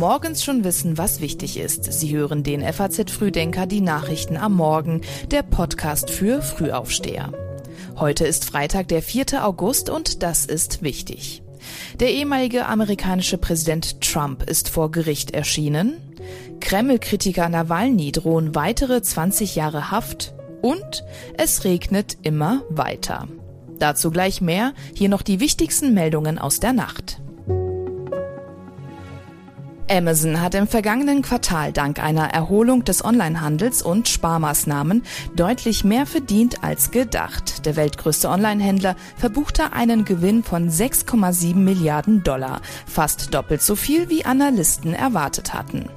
Morgens schon wissen, was wichtig ist. Sie hören den FAZ Frühdenker, die Nachrichten am Morgen, der Podcast für Frühaufsteher. Heute ist Freitag, der 4. August und das ist wichtig. Der ehemalige amerikanische Präsident Trump ist vor Gericht erschienen. Kreml-Kritiker Nawalny drohen weitere 20 Jahre Haft und es regnet immer weiter. Dazu gleich mehr, hier noch die wichtigsten Meldungen aus der Nacht. Amazon hat im vergangenen Quartal dank einer Erholung des Onlinehandels und Sparmaßnahmen deutlich mehr verdient als gedacht. Der weltgrößte Onlinehändler verbuchte einen Gewinn von 6,7 Milliarden Dollar, fast doppelt so viel wie Analysten erwartet hatten.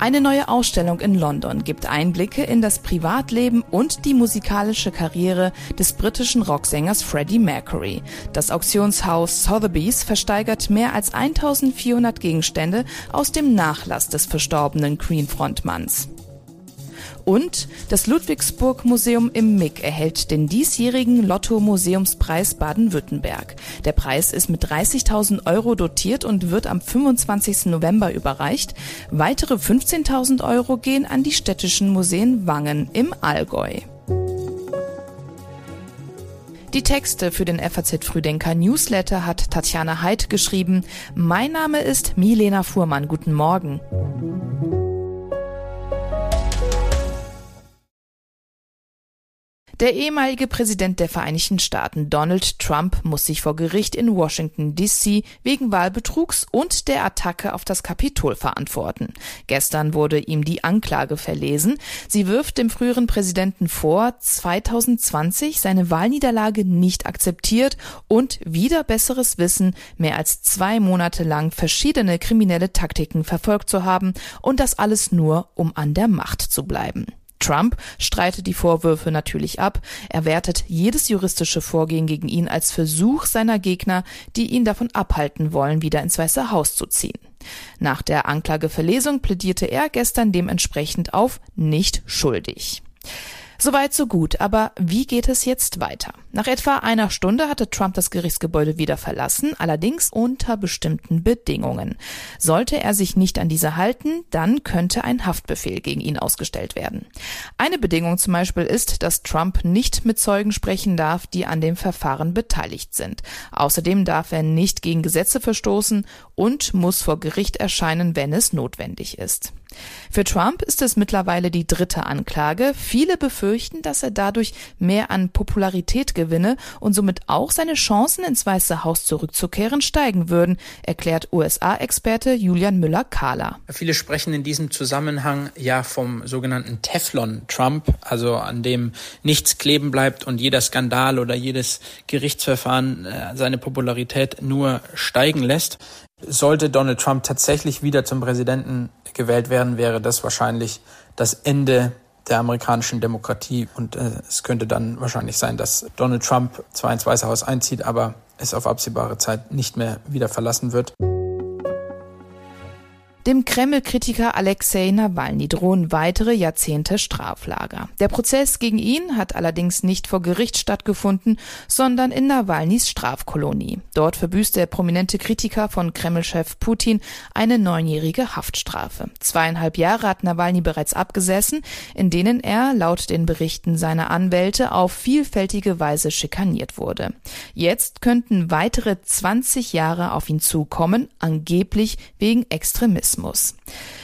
Eine neue Ausstellung in London gibt Einblicke in das Privatleben und die musikalische Karriere des britischen Rocksängers Freddie Mercury. Das Auktionshaus Sotheby's versteigert mehr als 1400 Gegenstände aus dem Nachlass des verstorbenen Queen-Frontmanns. Und das Ludwigsburg Museum im MIG erhält den diesjährigen Lotto Museumspreis Baden-Württemberg. Der Preis ist mit 30.000 Euro dotiert und wird am 25. November überreicht. Weitere 15.000 Euro gehen an die städtischen Museen Wangen im Allgäu. Die Texte für den FAZ Früdenker Newsletter hat Tatjana Heid geschrieben. Mein Name ist Milena Fuhrmann. Guten Morgen. Der ehemalige Präsident der Vereinigten Staaten Donald Trump muss sich vor Gericht in Washington DC wegen Wahlbetrugs und der Attacke auf das Kapitol verantworten. Gestern wurde ihm die Anklage verlesen. Sie wirft dem früheren Präsidenten vor, 2020 seine Wahlniederlage nicht akzeptiert und wieder besseres Wissen mehr als zwei Monate lang verschiedene kriminelle Taktiken verfolgt zu haben und das alles nur, um an der Macht zu bleiben. Trump streitet die Vorwürfe natürlich ab. Er wertet jedes juristische Vorgehen gegen ihn als Versuch seiner Gegner, die ihn davon abhalten wollen, wieder ins Weiße Haus zu ziehen. Nach der Anklageverlesung plädierte er gestern dementsprechend auf nicht schuldig. Soweit so gut, aber wie geht es jetzt weiter? Nach etwa einer Stunde hatte Trump das Gerichtsgebäude wieder verlassen, allerdings unter bestimmten Bedingungen. Sollte er sich nicht an diese halten, dann könnte ein Haftbefehl gegen ihn ausgestellt werden. Eine Bedingung zum Beispiel ist, dass Trump nicht mit Zeugen sprechen darf, die an dem Verfahren beteiligt sind. Außerdem darf er nicht gegen Gesetze verstoßen und muss vor Gericht erscheinen, wenn es notwendig ist. Für Trump ist es mittlerweile die dritte Anklage. Viele befürchten, dass er dadurch mehr an Popularität gewinne und somit auch seine Chancen ins Weiße Haus zurückzukehren steigen würden, erklärt USA-Experte Julian Müller-Kahler. Viele sprechen in diesem Zusammenhang ja vom sogenannten Teflon-Trump, also an dem nichts kleben bleibt und jeder Skandal oder jedes Gerichtsverfahren äh, seine Popularität nur steigen lässt. Sollte Donald Trump tatsächlich wieder zum Präsidenten gewählt werden, wäre das wahrscheinlich das Ende der amerikanischen Demokratie. Und äh, es könnte dann wahrscheinlich sein, dass Donald Trump zwar ins Weiße Haus einzieht, aber es auf absehbare Zeit nicht mehr wieder verlassen wird. Dem Kreml-Kritiker Alexei Nawalny drohen weitere Jahrzehnte Straflager. Der Prozess gegen ihn hat allerdings nicht vor Gericht stattgefunden, sondern in Nawalnys Strafkolonie. Dort verbüßt der prominente Kritiker von Kreml-Chef Putin eine neunjährige Haftstrafe. Zweieinhalb Jahre hat Nawalny bereits abgesessen, in denen er laut den Berichten seiner Anwälte auf vielfältige Weise schikaniert wurde. Jetzt könnten weitere 20 Jahre auf ihn zukommen, angeblich wegen Extremismus. Terrorismus.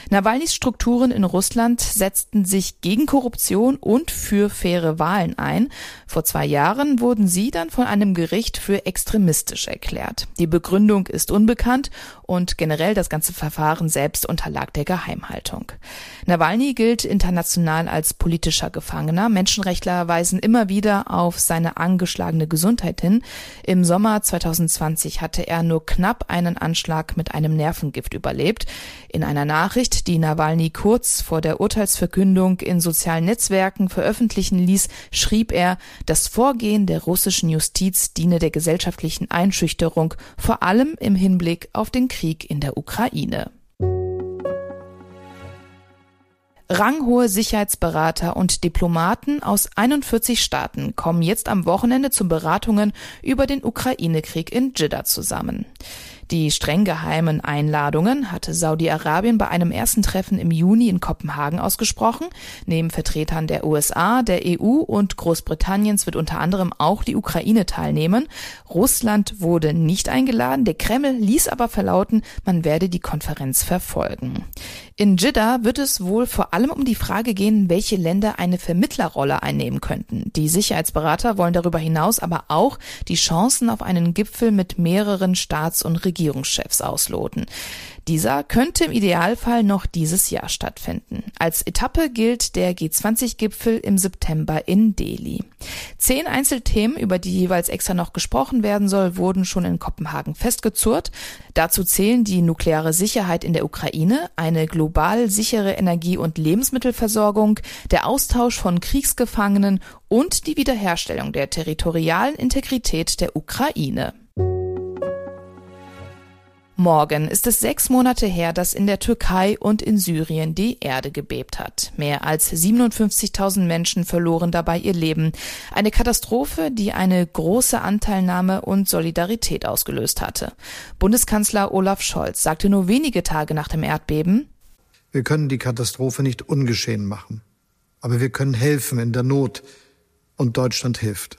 Nawalnys Strukturen in Russland setzten sich gegen Korruption und für faire Wahlen ein. Vor zwei Jahren wurden sie dann von einem Gericht für extremistisch erklärt. Die Begründung ist unbekannt und generell das ganze Verfahren selbst unterlag der Geheimhaltung. Nawalny gilt international als politischer Gefangener. Menschenrechtler weisen immer wieder auf seine angeschlagene Gesundheit hin. Im Sommer 2020 hatte er nur knapp einen Anschlag mit einem Nervengift überlebt. In einer Nachricht, die Nawalny kurz vor der Urteilsverkündung in sozialen Netzwerken veröffentlichen ließ, schrieb er, das Vorgehen der russischen Justiz diene der gesellschaftlichen Einschüchterung, vor allem im Hinblick auf den Krieg in der Ukraine. Ranghohe Sicherheitsberater und Diplomaten aus 41 Staaten kommen jetzt am Wochenende zu Beratungen über den Ukraine-Krieg in Jeddah zusammen. Die streng geheimen Einladungen hatte Saudi-Arabien bei einem ersten Treffen im Juni in Kopenhagen ausgesprochen. Neben Vertretern der USA, der EU und Großbritanniens wird unter anderem auch die Ukraine teilnehmen. Russland wurde nicht eingeladen, der Kreml ließ aber verlauten, man werde die Konferenz verfolgen. In Jeddah wird es wohl vor allem um die Frage gehen, welche Länder eine Vermittlerrolle einnehmen könnten. Die Sicherheitsberater wollen darüber hinaus aber auch die Chancen auf einen Gipfel mit mehreren Staats- und Regierungschefs ausloten. Dieser könnte im Idealfall noch dieses Jahr stattfinden. Als Etappe gilt der G20-Gipfel im September in Delhi. Zehn Einzelthemen, über die jeweils extra noch gesprochen werden soll, wurden schon in Kopenhagen festgezurrt. Dazu zählen die nukleare Sicherheit in der Ukraine, eine global sichere Energie- und Lebensmittelversorgung, der Austausch von Kriegsgefangenen und die Wiederherstellung der territorialen Integrität der Ukraine. Morgen ist es sechs Monate her, dass in der Türkei und in Syrien die Erde gebebt hat. Mehr als 57.000 Menschen verloren dabei ihr Leben. Eine Katastrophe, die eine große Anteilnahme und Solidarität ausgelöst hatte. Bundeskanzler Olaf Scholz sagte nur wenige Tage nach dem Erdbeben, Wir können die Katastrophe nicht ungeschehen machen, aber wir können helfen in der Not und Deutschland hilft.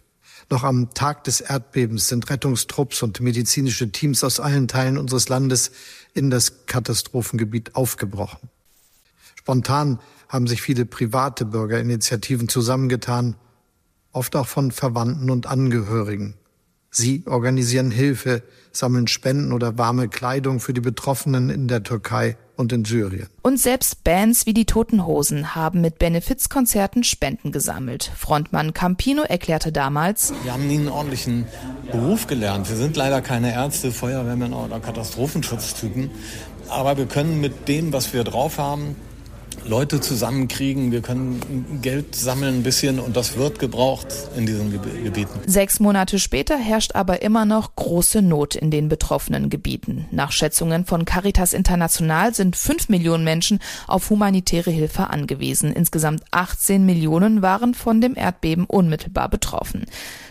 Noch am Tag des Erdbebens sind Rettungstrupps und medizinische Teams aus allen Teilen unseres Landes in das Katastrophengebiet aufgebrochen. Spontan haben sich viele private Bürgerinitiativen zusammengetan, oft auch von Verwandten und Angehörigen. Sie organisieren Hilfe, sammeln Spenden oder warme Kleidung für die Betroffenen in der Türkei und in Syrien. Und selbst Bands wie die Toten Hosen haben mit Benefizkonzerten Spenden gesammelt. Frontmann Campino erklärte damals, Wir haben nie einen ordentlichen Beruf gelernt. Wir sind leider keine Ärzte, Feuerwehrmänner oder Katastrophenschutztypen. Aber wir können mit dem, was wir drauf haben, Leute zusammenkriegen, wir können Geld sammeln ein bisschen und das wird gebraucht in diesen Gebieten. Sechs Monate später herrscht aber immer noch große Not in den betroffenen Gebieten. Nach Schätzungen von Caritas International sind fünf Millionen Menschen auf humanitäre Hilfe angewiesen. Insgesamt 18 Millionen waren von dem Erdbeben unmittelbar betroffen.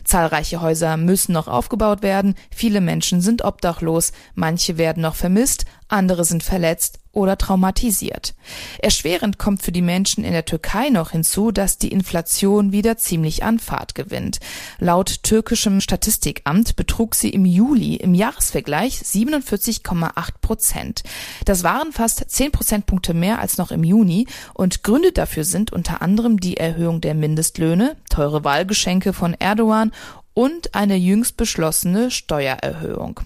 Zahlreiche Häuser müssen noch aufgebaut werden, viele Menschen sind obdachlos, manche werden noch vermisst, andere sind verletzt oder traumatisiert. Erschwerend kommt für die Menschen in der Türkei noch hinzu, dass die Inflation wieder ziemlich an Fahrt gewinnt. Laut türkischem Statistikamt betrug sie im Juli im Jahresvergleich 47,8 Prozent. Das waren fast 10 Prozentpunkte mehr als noch im Juni und Gründe dafür sind unter anderem die Erhöhung der Mindestlöhne, teure Wahlgeschenke von Erdogan und eine jüngst beschlossene Steuererhöhung.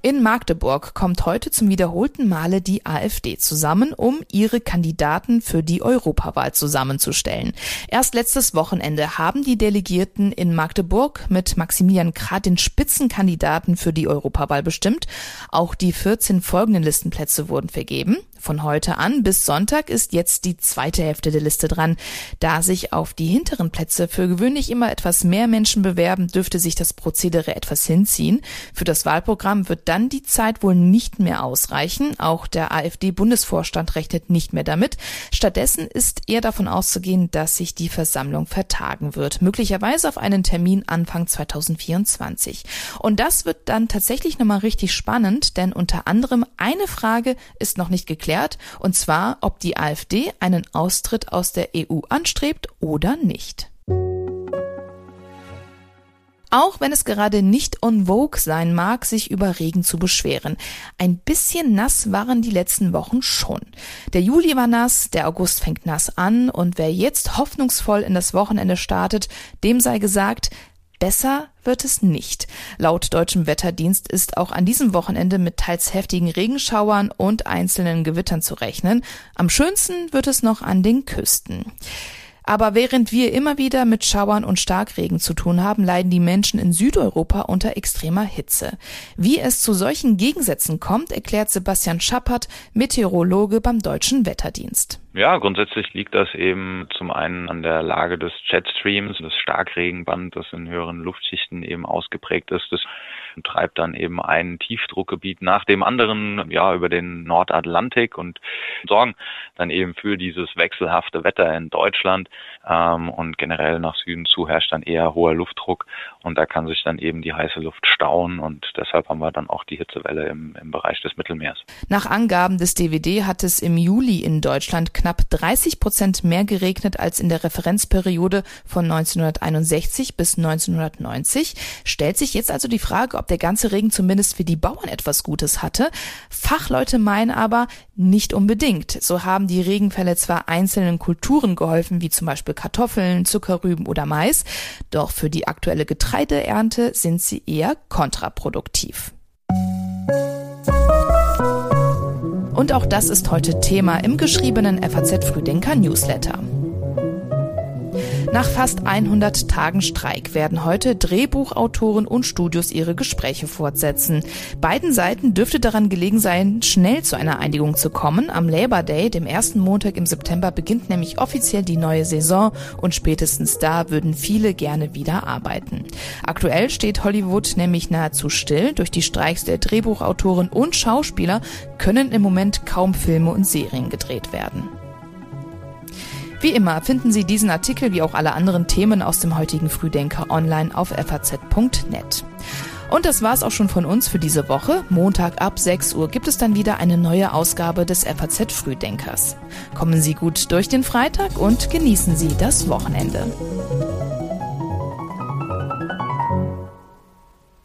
In Magdeburg kommt heute zum wiederholten Male die AfD zusammen, um ihre Kandidaten für die Europawahl zusammenzustellen. Erst letztes Wochenende haben die Delegierten in Magdeburg mit Maximilian Krah den Spitzenkandidaten für die Europawahl bestimmt. Auch die 14 folgenden Listenplätze wurden vergeben. Von heute an bis Sonntag ist jetzt die zweite Hälfte der Liste dran. Da sich auf die hinteren Plätze für gewöhnlich immer etwas mehr Menschen bewerben, dürfte sich das Prozedere etwas hinziehen. Für das Wahlprogramm wird dann die Zeit wohl nicht mehr ausreichen. Auch der AfD-Bundesvorstand rechnet nicht mehr damit. Stattdessen ist eher davon auszugehen, dass sich die Versammlung vertagen wird. Möglicherweise auf einen Termin Anfang 2024. Und das wird dann tatsächlich nochmal richtig spannend, denn unter anderem eine Frage ist noch nicht geklärt geklärt, und zwar, ob die AfD einen Austritt aus der EU anstrebt oder nicht. Auch wenn es gerade nicht on vogue sein mag, sich über Regen zu beschweren. Ein bisschen nass waren die letzten Wochen schon. Der Juli war nass, der August fängt nass an und wer jetzt hoffnungsvoll in das Wochenende startet, dem sei gesagt, Besser wird es nicht. Laut deutschem Wetterdienst ist auch an diesem Wochenende mit teils heftigen Regenschauern und einzelnen Gewittern zu rechnen. Am schönsten wird es noch an den Küsten. Aber während wir immer wieder mit Schauern und Starkregen zu tun haben, leiden die Menschen in Südeuropa unter extremer Hitze. Wie es zu solchen Gegensätzen kommt, erklärt Sebastian Schappert, Meteorologe beim Deutschen Wetterdienst. Ja, grundsätzlich liegt das eben zum einen an der Lage des Jetstreams, das Starkregenband, das in höheren Luftschichten eben ausgeprägt ist. Das treibt dann eben ein Tiefdruckgebiet nach dem anderen, ja, über den Nordatlantik und sorgen dann eben für dieses wechselhafte Wetter in Deutschland ähm, und generell nach Süden zu herrscht dann eher hoher Luftdruck und da kann sich dann eben die heiße Luft stauen und deshalb haben wir dann auch die Hitzewelle im, im Bereich des Mittelmeers. Nach Angaben des DWD hat es im Juli in Deutschland knapp 30 Prozent mehr geregnet als in der Referenzperiode von 1961 bis 1990. Stellt sich jetzt also die Frage, ob der ganze Regen zumindest für die Bauern etwas Gutes hatte. Fachleute meinen aber nicht unbedingt. So haben die Regenfälle zwar einzelnen Kulturen geholfen, wie zum Beispiel Kartoffeln, Zuckerrüben oder Mais, doch für die aktuelle Getreideernte sind sie eher kontraproduktiv. Und auch das ist heute Thema im geschriebenen FAZ Frühdenker Newsletter. Nach fast 100 Tagen Streik werden heute Drehbuchautoren und Studios ihre Gespräche fortsetzen. Beiden Seiten dürfte daran gelegen sein, schnell zu einer Einigung zu kommen. Am Labor Day, dem ersten Montag im September, beginnt nämlich offiziell die neue Saison und spätestens da würden viele gerne wieder arbeiten. Aktuell steht Hollywood nämlich nahezu still. Durch die Streiks der Drehbuchautoren und Schauspieler können im Moment kaum Filme und Serien gedreht werden. Wie immer finden Sie diesen Artikel wie auch alle anderen Themen aus dem heutigen Frühdenker online auf faz.net. Und das war's auch schon von uns für diese Woche. Montag ab 6 Uhr gibt es dann wieder eine neue Ausgabe des FAZ Frühdenkers. Kommen Sie gut durch den Freitag und genießen Sie das Wochenende.